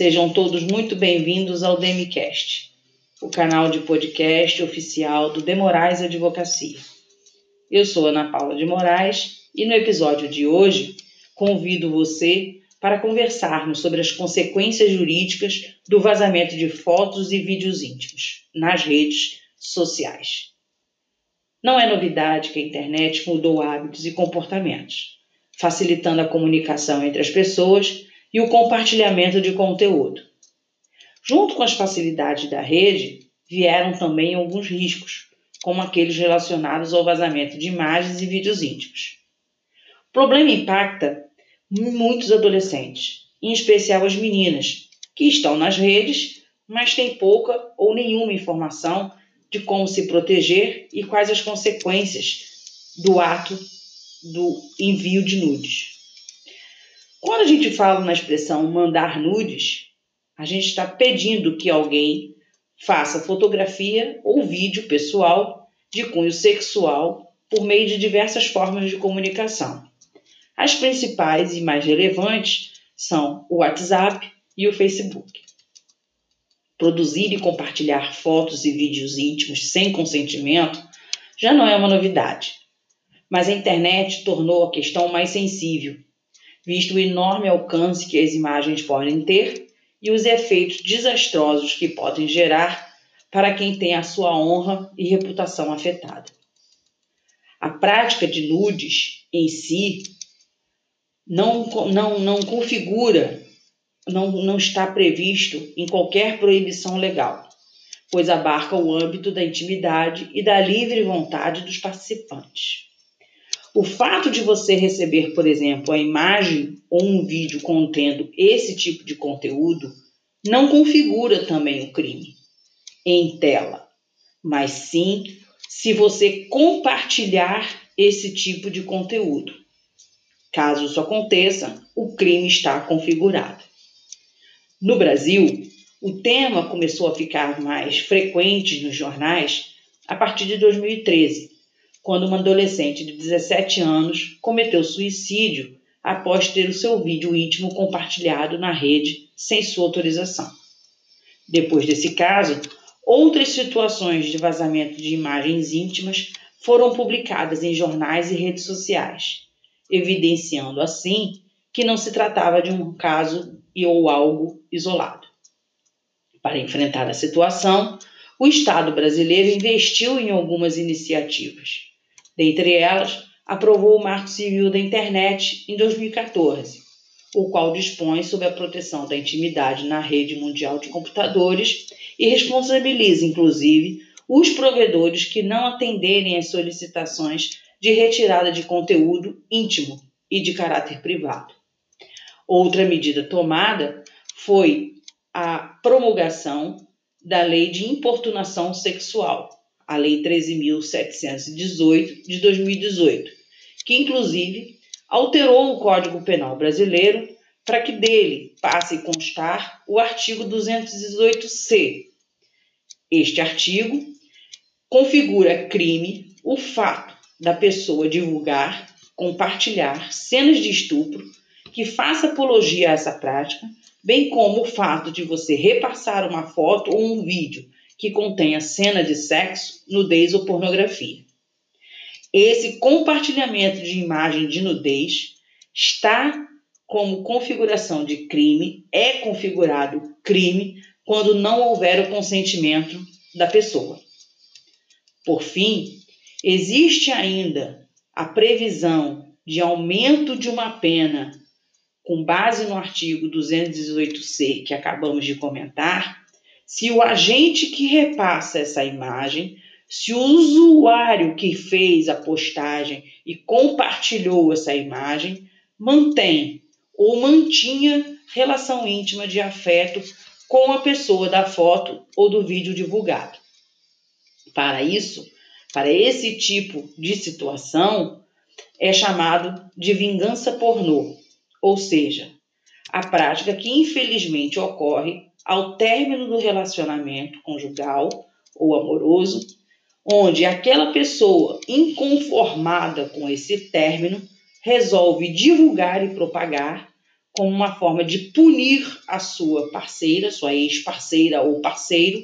Sejam todos muito bem-vindos ao Demicast, o canal de podcast oficial do Demorais Advocacia. Eu sou Ana Paula de Moraes e no episódio de hoje convido você para conversarmos sobre as consequências jurídicas do vazamento de fotos e vídeos íntimos nas redes sociais. Não é novidade que a internet mudou hábitos e comportamentos, facilitando a comunicação entre as pessoas e o compartilhamento de conteúdo. Junto com as facilidades da rede, vieram também alguns riscos, como aqueles relacionados ao vazamento de imagens e vídeos íntimos. O problema impacta muitos adolescentes, em especial as meninas, que estão nas redes, mas têm pouca ou nenhuma informação de como se proteger e quais as consequências do ato do envio de nudes. Quando a gente fala na expressão mandar nudes, a gente está pedindo que alguém faça fotografia ou vídeo pessoal de cunho sexual por meio de diversas formas de comunicação. As principais e mais relevantes são o WhatsApp e o Facebook. Produzir e compartilhar fotos e vídeos íntimos sem consentimento já não é uma novidade, mas a internet tornou a questão mais sensível visto o enorme alcance que as imagens podem ter e os efeitos desastrosos que podem gerar para quem tem a sua honra e reputação afetada. A prática de nudes em si não, não, não configura, não, não está previsto em qualquer proibição legal, pois abarca o âmbito da intimidade e da livre vontade dos participantes. O fato de você receber, por exemplo, a imagem ou um vídeo contendo esse tipo de conteúdo não configura também o crime em tela, mas sim se você compartilhar esse tipo de conteúdo. Caso isso aconteça, o crime está configurado. No Brasil, o tema começou a ficar mais frequente nos jornais a partir de 2013 quando uma adolescente de 17 anos cometeu suicídio após ter o seu vídeo íntimo compartilhado na rede sem sua autorização. Depois desse caso, outras situações de vazamento de imagens íntimas foram publicadas em jornais e redes sociais, evidenciando assim que não se tratava de um caso e ou algo isolado. Para enfrentar a situação, o Estado brasileiro investiu em algumas iniciativas. Dentre elas, aprovou o Marco Civil da Internet em 2014, o qual dispõe sobre a proteção da intimidade na rede mundial de computadores e responsabiliza, inclusive, os provedores que não atenderem às solicitações de retirada de conteúdo íntimo e de caráter privado. Outra medida tomada foi a promulgação da Lei de Importunação Sexual, a Lei 13.718 de 2018, que inclusive alterou o Código Penal brasileiro para que dele passe a constar o artigo 218-C. Este artigo configura crime o fato da pessoa divulgar, compartilhar cenas de estupro que faça apologia a essa prática, bem como o fato de você repassar uma foto ou um vídeo que contenha cena de sexo, nudez ou pornografia. Esse compartilhamento de imagem de nudez está como configuração de crime, é configurado crime quando não houver o consentimento da pessoa. Por fim, existe ainda a previsão de aumento de uma pena com base no artigo 218C que acabamos de comentar, se o agente que repassa essa imagem, se o usuário que fez a postagem e compartilhou essa imagem mantém ou mantinha relação íntima de afeto com a pessoa da foto ou do vídeo divulgado. Para isso, para esse tipo de situação, é chamado de vingança pornô, ou seja, a prática que infelizmente ocorre ao término do relacionamento conjugal ou amoroso, onde aquela pessoa inconformada com esse término resolve divulgar e propagar como uma forma de punir a sua parceira, sua ex-parceira ou parceiro,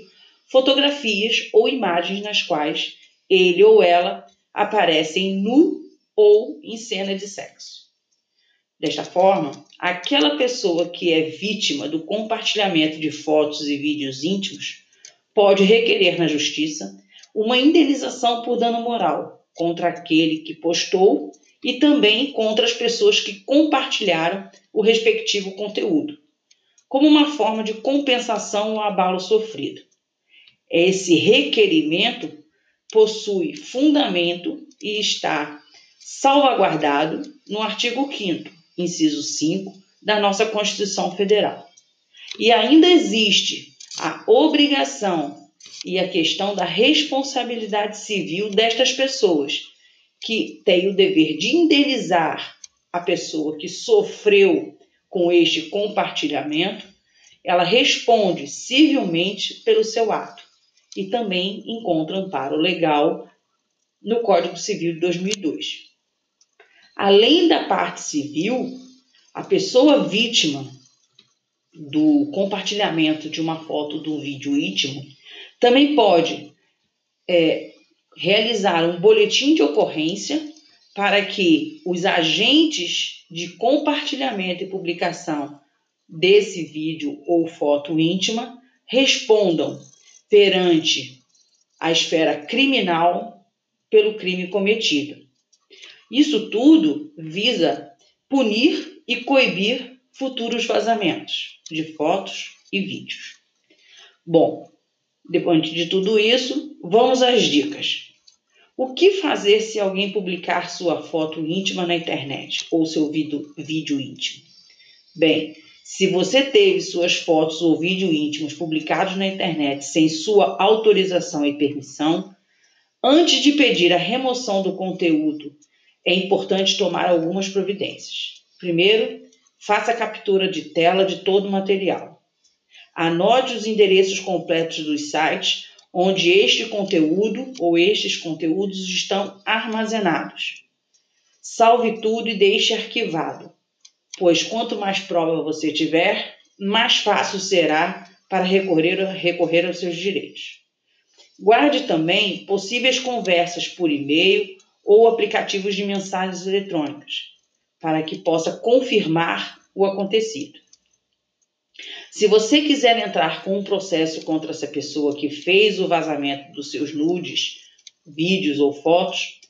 fotografias ou imagens nas quais ele ou ela aparecem nu ou em cena de sexo. Desta forma, aquela pessoa que é vítima do compartilhamento de fotos e vídeos íntimos pode requerer na justiça uma indenização por dano moral contra aquele que postou e também contra as pessoas que compartilharam o respectivo conteúdo, como uma forma de compensação ao abalo sofrido. Esse requerimento possui fundamento e está salvaguardado no artigo 5, inciso 5 da nossa Constituição Federal. E ainda existe a obrigação e a questão da responsabilidade civil destas pessoas, que têm o dever de indenizar a pessoa que sofreu com este compartilhamento, ela responde civilmente pelo seu ato e também encontra amparo legal no Código Civil de 2002. Além da parte civil, a pessoa vítima do compartilhamento de uma foto do vídeo íntimo também pode é, realizar um boletim de ocorrência para que os agentes de compartilhamento e publicação desse vídeo ou foto íntima respondam perante a esfera criminal pelo crime cometido. Isso tudo visa punir e coibir futuros vazamentos de fotos e vídeos. Bom, depois de tudo isso, vamos às dicas. O que fazer se alguém publicar sua foto íntima na internet ou seu vídeo, vídeo íntimo? Bem, se você teve suas fotos ou vídeo íntimos publicados na internet sem sua autorização e permissão, antes de pedir a remoção do conteúdo, é importante tomar algumas providências. Primeiro, faça captura de tela de todo o material. Anote os endereços completos dos sites onde este conteúdo ou estes conteúdos estão armazenados. Salve tudo e deixe arquivado, pois quanto mais prova você tiver, mais fácil será para recorrer, recorrer aos seus direitos. Guarde também possíveis conversas por e-mail ou aplicativos de mensagens eletrônicas, para que possa confirmar o acontecido. Se você quiser entrar com um processo contra essa pessoa que fez o vazamento dos seus nudes, vídeos ou fotos,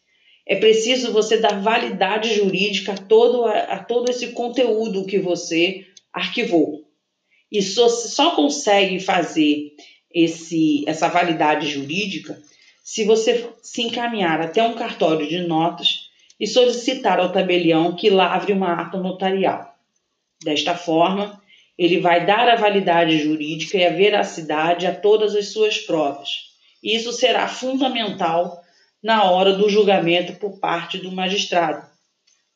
é preciso você dar validade jurídica a todo, a todo esse conteúdo que você arquivou. E só, só consegue fazer esse, essa validade jurídica se você se encaminhar até um cartório de notas e solicitar ao tabelião que lavre uma ata notarial. Desta forma, ele vai dar a validade jurídica e a veracidade a todas as suas provas. Isso será fundamental na hora do julgamento por parte do magistrado,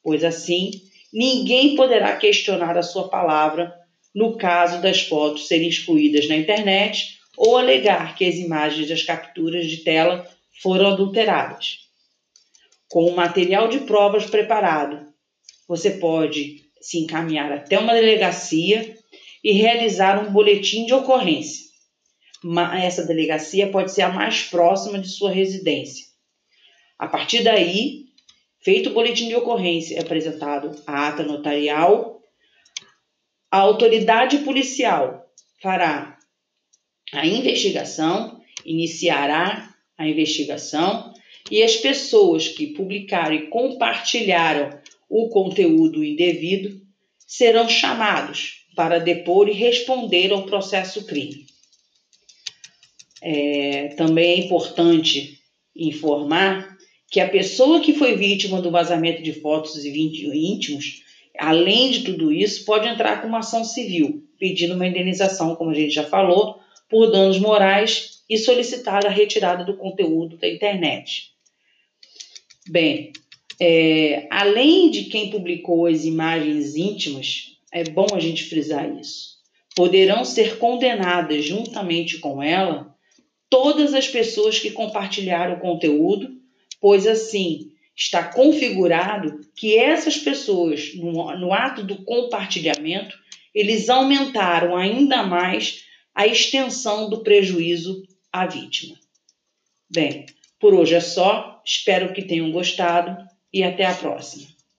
pois assim ninguém poderá questionar a sua palavra no caso das fotos serem excluídas na internet ou alegar que as imagens das capturas de tela foram adulteradas. Com o material de provas preparado, você pode se encaminhar até uma delegacia e realizar um boletim de ocorrência. Essa delegacia pode ser a mais próxima de sua residência. A partir daí, feito o boletim de ocorrência, é apresentado a ata notarial, a autoridade policial fará a investigação, iniciará a investigação e as pessoas que publicaram e compartilharam o conteúdo indevido serão chamados para depor e responder ao processo crime. É, também é importante informar que a pessoa que foi vítima do vazamento de fotos e íntimos, além de tudo isso, pode entrar com uma ação civil, pedindo uma indenização, como a gente já falou, por danos morais e solicitar a retirada do conteúdo da internet. Bem, é, além de quem publicou as imagens íntimas, é bom a gente frisar isso. Poderão ser condenadas juntamente com ela todas as pessoas que compartilharam o conteúdo, pois assim está configurado que essas pessoas, no, no ato do compartilhamento, eles aumentaram ainda mais a extensão do prejuízo à vítima. Bem, por hoje é só, espero que tenham gostado e até a próxima.